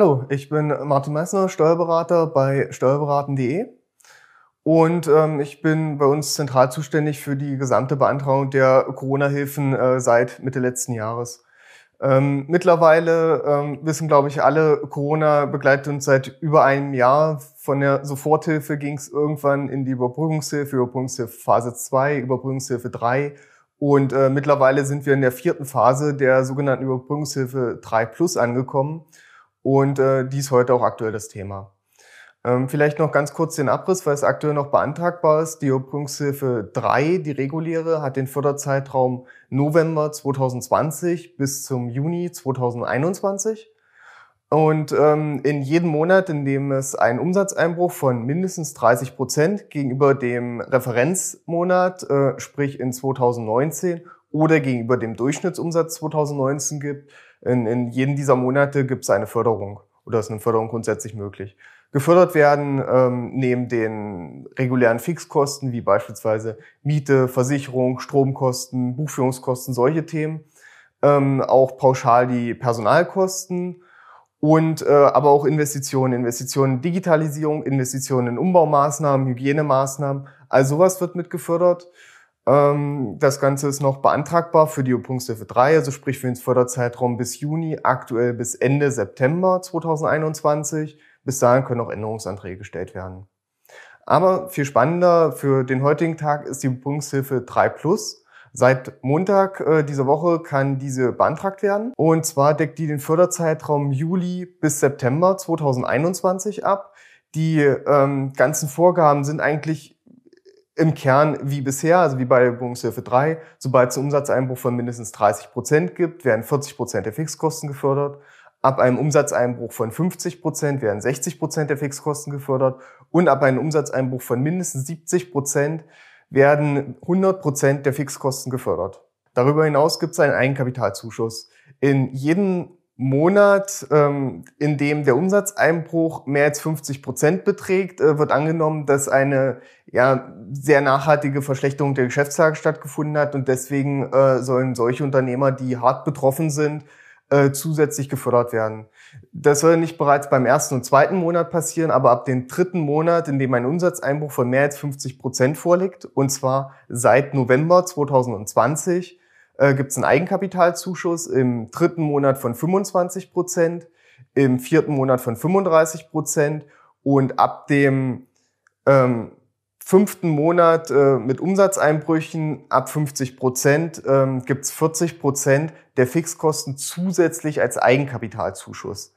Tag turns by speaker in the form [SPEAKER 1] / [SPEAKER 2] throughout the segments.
[SPEAKER 1] Hallo, ich bin Martin Messner, Steuerberater bei steuerberaten.de und ähm, ich bin bei uns zentral zuständig für die gesamte Beantragung der Corona-Hilfen äh, seit Mitte letzten Jahres. Ähm, mittlerweile ähm, wissen, glaube ich, alle, Corona begleitet uns seit über einem Jahr. Von der Soforthilfe ging es irgendwann in die Überbrückungshilfe, Überbrückungshilfe Phase 2, Überbrückungshilfe 3 und äh, mittlerweile sind wir in der vierten Phase der sogenannten Überbrückungshilfe 3 Plus angekommen. Und äh, dies heute auch aktuell das Thema. Ähm, vielleicht noch ganz kurz den Abriss, weil es aktuell noch beantragbar ist. Die Überbrückungshilfe 3, die reguläre, hat den Förderzeitraum November 2020 bis zum Juni 2021. Und ähm, in jedem Monat, in dem es einen Umsatzeinbruch von mindestens 30 Prozent gegenüber dem Referenzmonat, äh, sprich in 2019, oder gegenüber dem Durchschnittsumsatz 2019 gibt, in, in jedem dieser Monate gibt es eine Förderung oder ist eine Förderung grundsätzlich möglich. Gefördert werden ähm, neben den regulären Fixkosten wie beispielsweise Miete, Versicherung, Stromkosten, Buchführungskosten, solche Themen, ähm, auch pauschal die Personalkosten und äh, aber auch Investitionen, Investitionen in Digitalisierung, Investitionen in Umbaumaßnahmen, Hygienemaßnahmen, all sowas wird mit gefördert. Ähm, das Ganze ist noch beantragbar für die Übungshilfe 3, also sprich für den Förderzeitraum bis Juni, aktuell bis Ende September 2021. Bis dahin können auch Änderungsanträge gestellt werden. Aber viel spannender für den heutigen Tag ist die Übungshilfe 3 Plus. Seit Montag äh, dieser Woche kann diese beantragt werden. Und zwar deckt die den Förderzeitraum Juli bis September 2021 ab. Die ähm, ganzen Vorgaben sind eigentlich im Kern wie bisher, also wie bei Übungshilfe 3. Sobald es einen Umsatzeinbruch von mindestens 30 Prozent gibt, werden 40 Prozent der Fixkosten gefördert. Ab einem Umsatzeinbruch von 50 Prozent werden 60 Prozent der Fixkosten gefördert. Und ab einem Umsatzeinbruch von mindestens 70 Prozent werden 100 Prozent der Fixkosten gefördert. Darüber hinaus gibt es einen Eigenkapitalzuschuss. In jedem Monat, ähm, in dem der Umsatzeinbruch mehr als 50 Prozent beträgt, äh, wird angenommen, dass eine ja, sehr nachhaltige Verschlechterung der Geschäftslage stattgefunden hat und deswegen äh, sollen solche Unternehmer, die hart betroffen sind, äh, zusätzlich gefördert werden. Das soll nicht bereits beim ersten und zweiten Monat passieren, aber ab dem dritten Monat, in dem ein Umsatzeinbruch von mehr als 50 Prozent vorliegt, und zwar seit November 2020, äh, gibt es einen Eigenkapitalzuschuss im dritten Monat von 25 Prozent, im vierten Monat von 35 Prozent und ab dem ähm, fünften Monat äh, mit Umsatzeinbrüchen ab 50 Prozent ähm, gibt es 40 Prozent der Fixkosten zusätzlich als Eigenkapitalzuschuss.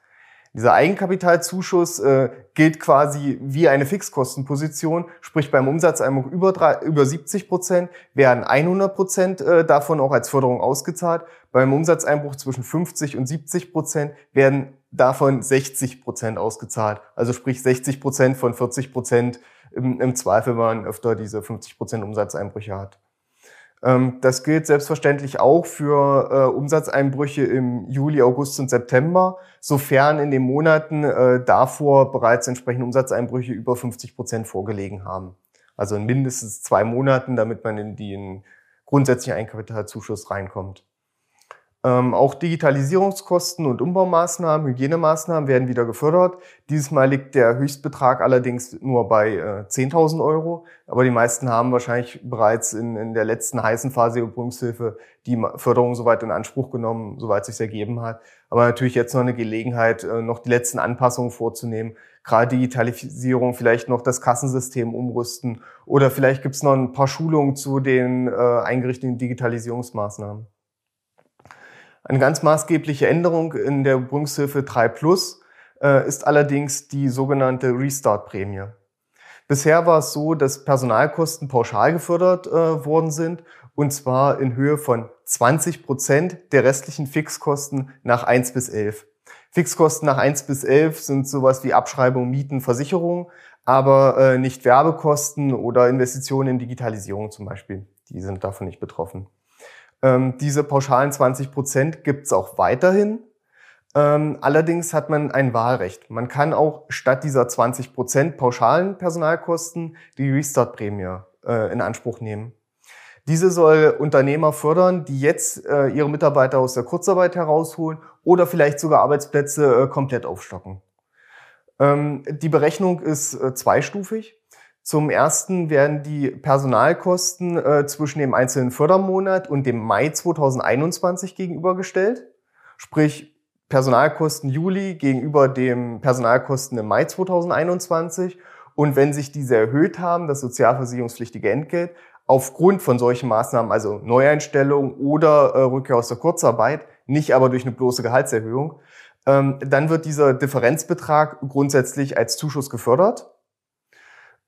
[SPEAKER 1] Dieser Eigenkapitalzuschuss äh, gilt quasi wie eine Fixkostenposition, sprich beim Umsatzeinbruch über, drei, über 70 Prozent werden 100 Prozent äh, davon auch als Förderung ausgezahlt. Beim Umsatzeinbruch zwischen 50 und 70 Prozent werden davon 60 Prozent ausgezahlt. Also sprich 60 Prozent von 40 Prozent im, im Zweifel, wenn man öfter diese 50 Prozent Umsatzeinbrüche hat. Ähm, das gilt selbstverständlich auch für äh, Umsatzeinbrüche im Juli, August und September, sofern in den Monaten äh, davor bereits entsprechende Umsatzeinbrüche über 50 Prozent vorgelegen haben. Also in mindestens zwei Monaten, damit man in den grundsätzlichen Eigenkapitalzuschuss reinkommt. Ähm, auch Digitalisierungskosten und Umbaumaßnahmen, Hygienemaßnahmen werden wieder gefördert. Dieses Mal liegt der Höchstbetrag allerdings nur bei äh, 10.000 Euro. Aber die meisten haben wahrscheinlich bereits in, in der letzten heißen Phase der Übungshilfe die Förderung soweit in Anspruch genommen, soweit es sich ergeben hat. Aber natürlich jetzt noch eine Gelegenheit, äh, noch die letzten Anpassungen vorzunehmen. Gerade Digitalisierung, vielleicht noch das Kassensystem umrüsten oder vielleicht gibt es noch ein paar Schulungen zu den äh, eingerichteten Digitalisierungsmaßnahmen. Eine ganz maßgebliche Änderung in der Übungshilfe 3 Plus äh, ist allerdings die sogenannte Restart-Prämie. Bisher war es so, dass Personalkosten pauschal gefördert äh, worden sind und zwar in Höhe von 20 Prozent der restlichen Fixkosten nach 1 bis 11. Fixkosten nach 1 bis 11 sind sowas wie Abschreibung, Mieten, Versicherung, aber äh, nicht Werbekosten oder Investitionen in Digitalisierung zum Beispiel. Die sind davon nicht betroffen. Ähm, diese pauschalen 20 Prozent gibt es auch weiterhin. Ähm, allerdings hat man ein Wahlrecht. Man kann auch statt dieser 20 Prozent pauschalen Personalkosten die Restart-Prämie äh, in Anspruch nehmen. Diese soll Unternehmer fördern, die jetzt äh, ihre Mitarbeiter aus der Kurzarbeit herausholen oder vielleicht sogar Arbeitsplätze äh, komplett aufstocken. Ähm, die Berechnung ist äh, zweistufig. Zum ersten werden die Personalkosten äh, zwischen dem einzelnen Fördermonat und dem Mai 2021 gegenübergestellt. Sprich, Personalkosten Juli gegenüber dem Personalkosten im Mai 2021. Und wenn sich diese erhöht haben, das sozialversicherungspflichtige Entgelt, aufgrund von solchen Maßnahmen, also Neueinstellung oder äh, Rückkehr aus der Kurzarbeit, nicht aber durch eine bloße Gehaltserhöhung, ähm, dann wird dieser Differenzbetrag grundsätzlich als Zuschuss gefördert.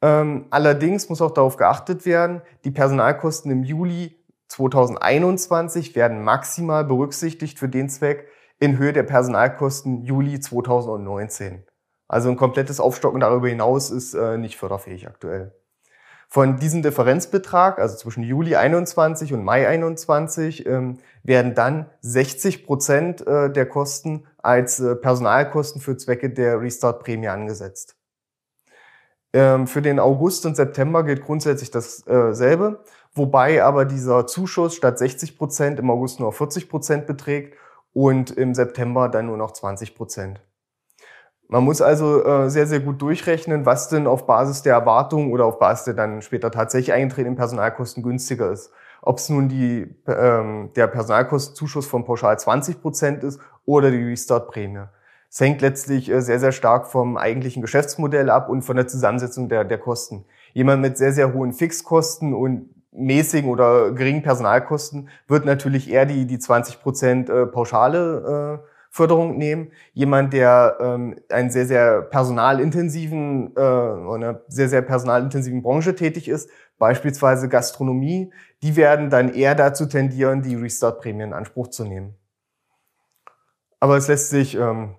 [SPEAKER 1] Ähm, allerdings muss auch darauf geachtet werden, die Personalkosten im Juli 2021 werden maximal berücksichtigt für den Zweck in Höhe der Personalkosten Juli 2019. Also ein komplettes Aufstocken darüber hinaus ist äh, nicht förderfähig aktuell. Von diesem Differenzbetrag, also zwischen Juli 21 und Mai 21, ähm, werden dann 60 Prozent äh, der Kosten als äh, Personalkosten für Zwecke der Restart-Prämie angesetzt. Ähm, für den August und September gilt grundsätzlich dasselbe, wobei aber dieser Zuschuss statt 60 Prozent im August nur 40 Prozent beträgt und im September dann nur noch 20 Prozent. Man muss also äh, sehr, sehr gut durchrechnen, was denn auf Basis der Erwartung oder auf Basis der dann später tatsächlich eingetretenen Personalkosten günstiger ist. Ob es nun die, ähm, der Personalkostenzuschuss von pauschal 20 Prozent ist oder die Restart-Prämie. Es hängt letztlich äh, sehr, sehr stark vom eigentlichen Geschäftsmodell ab und von der Zusammensetzung der, der Kosten. Jemand mit sehr, sehr hohen Fixkosten und mäßigen oder geringen Personalkosten wird natürlich eher die, die 20 Prozent äh, Pauschale äh, Förderung nehmen. Jemand, der ähm, einen sehr, sehr personalintensiven, äh, einer sehr, sehr personalintensiven Branche tätig ist, beispielsweise Gastronomie, die werden dann eher dazu tendieren, die Restart-Prämie in Anspruch zu nehmen. Aber es lässt sich ähm,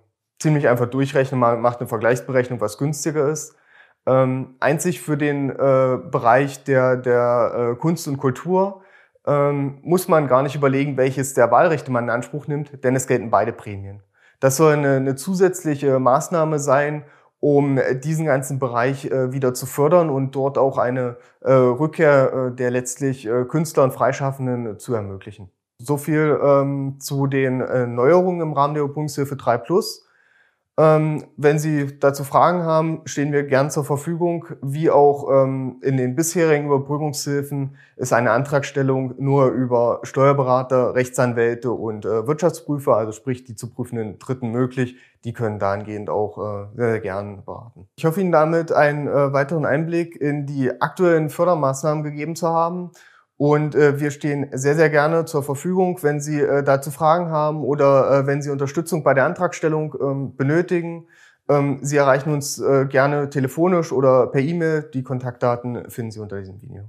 [SPEAKER 1] ziemlich einfach durchrechnen, man macht eine Vergleichsberechnung, was günstiger ist. Ähm, einzig für den äh, Bereich der, der äh, Kunst und Kultur ähm, muss man gar nicht überlegen, welches der Wahlrechte man in Anspruch nimmt, denn es gelten beide Prämien. Das soll eine, eine zusätzliche Maßnahme sein, um diesen ganzen Bereich äh, wieder zu fördern und dort auch eine äh, Rückkehr äh, der letztlich äh, Künstler und Freischaffenden zu ermöglichen. So viel ähm, zu den äh, Neuerungen im Rahmen der Übungshilfe 3 Plus. Ähm, wenn Sie dazu Fragen haben, stehen wir gern zur Verfügung. Wie auch ähm, in den bisherigen Überprüfungshilfen ist eine Antragstellung nur über Steuerberater, Rechtsanwälte und äh, Wirtschaftsprüfer, also sprich die zu prüfenden Dritten möglich. Die können dahingehend auch äh, sehr, sehr gern beraten. Ich hoffe Ihnen damit einen äh, weiteren Einblick in die aktuellen Fördermaßnahmen gegeben zu haben. Und äh, wir stehen sehr, sehr gerne zur Verfügung, wenn Sie äh, dazu Fragen haben oder äh, wenn Sie Unterstützung bei der Antragstellung ähm, benötigen. Ähm, Sie erreichen uns äh, gerne telefonisch oder per E-Mail. Die Kontaktdaten finden Sie unter diesem Video.